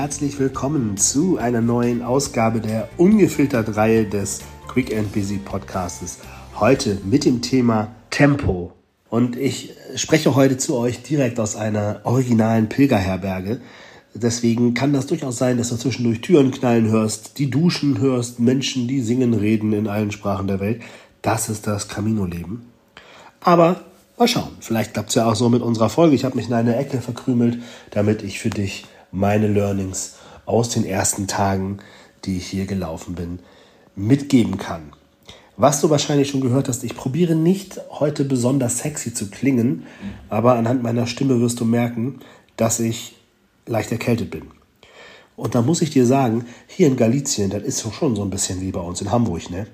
herzlich willkommen zu einer neuen Ausgabe der ungefiltert Reihe des Quick and Busy Podcasts. Heute mit dem Thema Tempo. Und ich spreche heute zu euch direkt aus einer originalen Pilgerherberge. Deswegen kann das durchaus sein, dass du zwischendurch Türen knallen hörst, die duschen hörst, Menschen, die singen, reden in allen Sprachen der Welt. Das ist das Camino-Leben. Aber Mal schauen, vielleicht klappt es ja auch so mit unserer Folge. Ich habe mich in eine Ecke verkrümelt, damit ich für dich meine Learnings aus den ersten Tagen, die ich hier gelaufen bin, mitgeben kann. Was du wahrscheinlich schon gehört hast, ich probiere nicht heute besonders sexy zu klingen, aber anhand meiner Stimme wirst du merken, dass ich leicht erkältet bin. Und da muss ich dir sagen, hier in Galizien, das ist schon so ein bisschen wie bei uns in Hamburg, ne?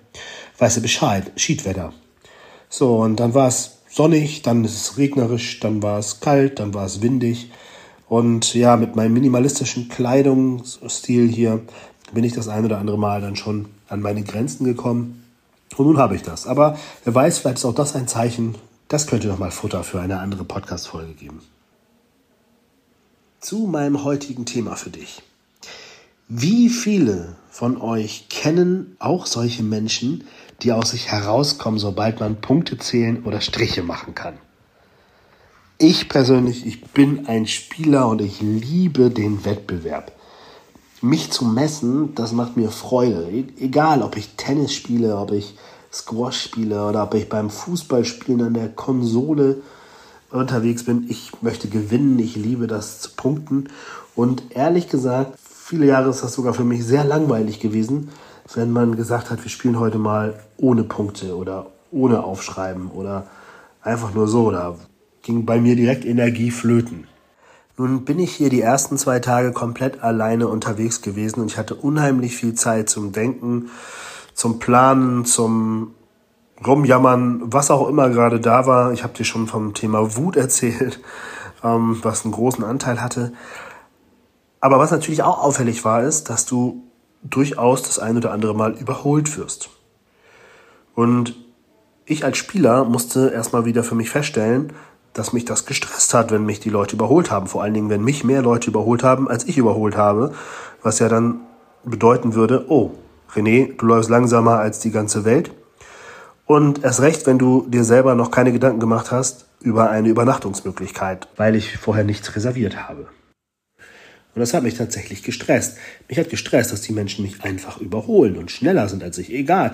Weißt du Bescheid, Schiedwetter. So, und dann war es sonnig, dann ist es regnerisch, dann war es kalt, dann war es windig. Und ja, mit meinem minimalistischen Kleidungsstil hier bin ich das ein oder andere Mal dann schon an meine Grenzen gekommen. Und nun habe ich das. Aber wer weiß, vielleicht ist auch das ein Zeichen, das könnte noch mal Futter für eine andere Podcast-Folge geben. Zu meinem heutigen Thema für dich. Wie viele von euch kennen auch solche Menschen, die aus sich herauskommen, sobald man Punkte zählen oder Striche machen kann. Ich persönlich, ich bin ein Spieler und ich liebe den Wettbewerb. Mich zu messen, das macht mir Freude. E-, egal, ob ich Tennis spiele, ob ich Squash spiele oder ob ich beim Fußballspielen an der Konsole unterwegs bin. Ich möchte gewinnen, ich liebe das zu punkten. Und ehrlich gesagt, viele Jahre ist das sogar für mich sehr langweilig gewesen, wenn man gesagt hat, wir spielen heute mal ohne Punkte oder ohne Aufschreiben oder einfach nur so. Da ging bei mir direkt Energie flöten. Nun bin ich hier die ersten zwei Tage komplett alleine unterwegs gewesen und ich hatte unheimlich viel Zeit zum Denken, zum Planen, zum Rumjammern, was auch immer gerade da war. Ich habe dir schon vom Thema Wut erzählt, ähm, was einen großen Anteil hatte. Aber was natürlich auch auffällig war, ist, dass du durchaus das ein oder andere Mal überholt wirst. Und ich als Spieler musste erstmal wieder für mich feststellen, dass mich das gestresst hat, wenn mich die Leute überholt haben. Vor allen Dingen, wenn mich mehr Leute überholt haben, als ich überholt habe. Was ja dann bedeuten würde, oh, René, du läufst langsamer als die ganze Welt. Und erst recht, wenn du dir selber noch keine Gedanken gemacht hast über eine Übernachtungsmöglichkeit, weil ich vorher nichts reserviert habe. Und das hat mich tatsächlich gestresst. Mich hat gestresst, dass die Menschen mich einfach überholen und schneller sind als ich. Egal.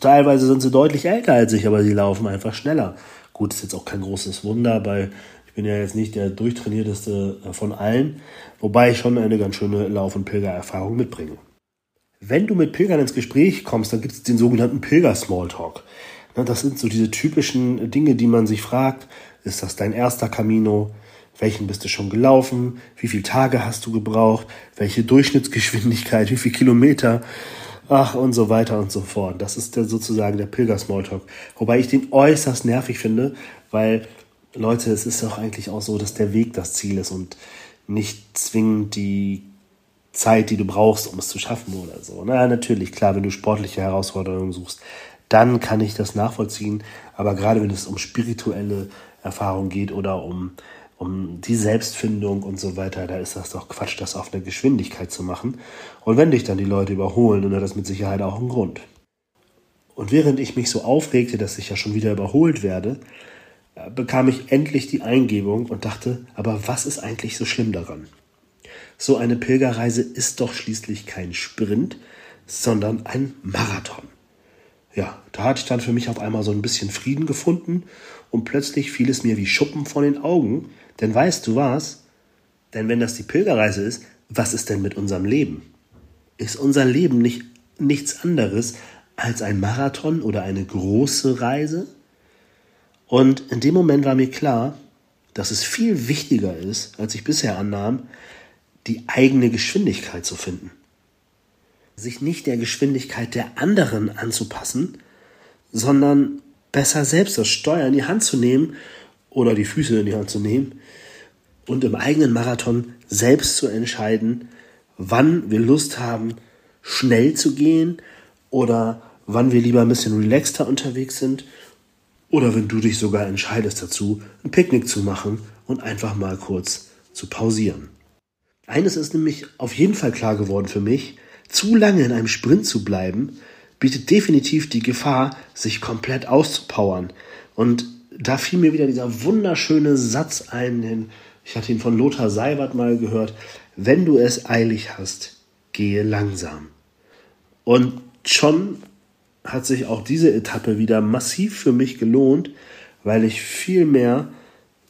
Teilweise sind sie deutlich älter als ich, aber sie laufen einfach schneller. Gut, ist jetzt auch kein großes Wunder, weil ich bin ja jetzt nicht der durchtrainierteste von allen, wobei ich schon eine ganz schöne Lauf- und Pilgererfahrung mitbringe. Wenn du mit Pilgern ins Gespräch kommst, dann gibt es den sogenannten Pilger-Smalltalk. Das sind so diese typischen Dinge, die man sich fragt. Ist das dein erster Camino? welchen bist du schon gelaufen, wie viele Tage hast du gebraucht, welche Durchschnittsgeschwindigkeit, wie viele Kilometer, ach und so weiter und so fort. Das ist der, sozusagen der Pilger-Smalltalk. Wobei ich den äußerst nervig finde, weil Leute, es ist doch eigentlich auch so, dass der Weg das Ziel ist und nicht zwingend die Zeit, die du brauchst, um es zu schaffen oder so. Na, natürlich, klar, wenn du sportliche Herausforderungen suchst, dann kann ich das nachvollziehen. Aber gerade wenn es um spirituelle Erfahrung geht oder um um die Selbstfindung und so weiter, da ist das doch Quatsch, das auf eine Geschwindigkeit zu machen. Und wenn dich dann die Leute überholen, dann hat das mit Sicherheit auch einen Grund. Und während ich mich so aufregte, dass ich ja schon wieder überholt werde, äh, bekam ich endlich die Eingebung und dachte, aber was ist eigentlich so schlimm daran? So eine Pilgerreise ist doch schließlich kein Sprint, sondern ein Marathon. Ja, da hatte ich dann für mich auf einmal so ein bisschen Frieden gefunden und plötzlich fiel es mir wie Schuppen von den Augen, denn weißt du was? Denn wenn das die Pilgerreise ist, was ist denn mit unserem Leben? Ist unser Leben nicht nichts anderes als ein Marathon oder eine große Reise? Und in dem Moment war mir klar, dass es viel wichtiger ist, als ich bisher annahm, die eigene Geschwindigkeit zu finden. Sich nicht der Geschwindigkeit der anderen anzupassen, sondern besser selbst das Steuer in die Hand zu nehmen oder die Füße in die Hand zu nehmen und im eigenen Marathon selbst zu entscheiden, wann wir Lust haben, schnell zu gehen oder wann wir lieber ein bisschen relaxter unterwegs sind oder wenn du dich sogar entscheidest dazu, ein Picknick zu machen und einfach mal kurz zu pausieren. Eines ist nämlich auf jeden Fall klar geworden für mich, zu lange in einem Sprint zu bleiben, bietet definitiv die Gefahr, sich komplett auszupowern. Und da fiel mir wieder dieser wunderschöne Satz ein, ich hatte ihn von Lothar Seiwert mal gehört, wenn du es eilig hast, gehe langsam. Und schon hat sich auch diese Etappe wieder massiv für mich gelohnt, weil ich viel mehr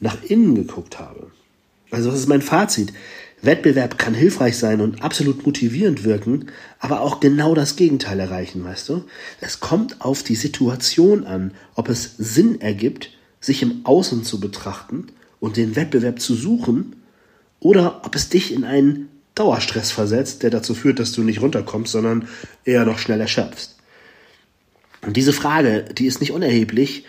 nach innen geguckt habe. Also was ist mein Fazit? Wettbewerb kann hilfreich sein und absolut motivierend wirken, aber auch genau das Gegenteil erreichen, weißt du? Es kommt auf die Situation an, ob es Sinn ergibt, sich im Außen zu betrachten und den Wettbewerb zu suchen, oder ob es dich in einen Dauerstress versetzt, der dazu führt, dass du nicht runterkommst, sondern eher noch schnell erschöpfst. Und diese Frage, die ist nicht unerheblich,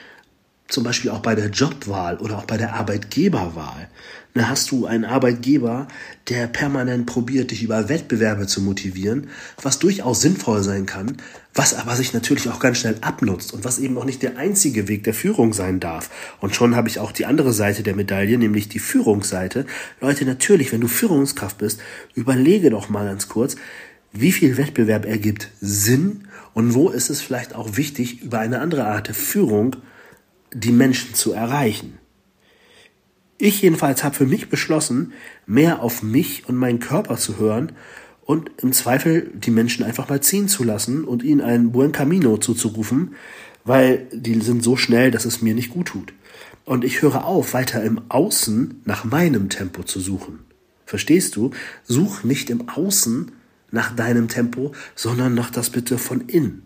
zum Beispiel auch bei der Jobwahl oder auch bei der Arbeitgeberwahl. Da hast du einen Arbeitgeber, der permanent probiert, dich über Wettbewerbe zu motivieren, was durchaus sinnvoll sein kann, was aber sich natürlich auch ganz schnell abnutzt und was eben auch nicht der einzige Weg der Führung sein darf. Und schon habe ich auch die andere Seite der Medaille, nämlich die Führungsseite. Leute, natürlich, wenn du Führungskraft bist, überlege doch mal ganz kurz, wie viel Wettbewerb ergibt Sinn und wo ist es vielleicht auch wichtig, über eine andere Art der Führung die Menschen zu erreichen. Ich jedenfalls habe für mich beschlossen, mehr auf mich und meinen Körper zu hören und im Zweifel die Menschen einfach mal ziehen zu lassen und ihnen ein Buen Camino zuzurufen, weil die sind so schnell, dass es mir nicht gut tut. Und ich höre auf, weiter im Außen nach meinem Tempo zu suchen. Verstehst du? Such nicht im Außen nach deinem Tempo, sondern nach das bitte von innen.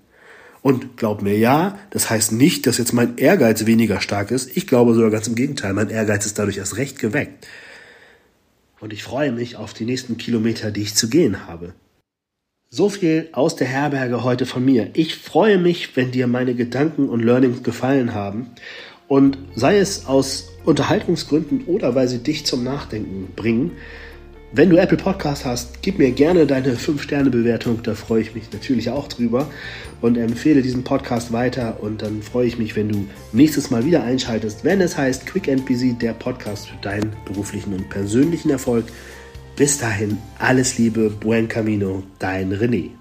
Und glaub mir, ja, das heißt nicht, dass jetzt mein Ehrgeiz weniger stark ist. Ich glaube sogar ganz im Gegenteil, mein Ehrgeiz ist dadurch erst recht geweckt. Und ich freue mich auf die nächsten Kilometer, die ich zu gehen habe. So viel aus der Herberge heute von mir. Ich freue mich, wenn dir meine Gedanken und Learnings gefallen haben. Und sei es aus Unterhaltungsgründen oder weil sie dich zum Nachdenken bringen, wenn du Apple Podcast hast, gib mir gerne deine 5-Sterne-Bewertung, da freue ich mich natürlich auch drüber und empfehle diesen Podcast weiter und dann freue ich mich, wenn du nächstes Mal wieder einschaltest, wenn es heißt Quick and Busy, der Podcast für deinen beruflichen und persönlichen Erfolg. Bis dahin, alles Liebe, buen camino, dein René.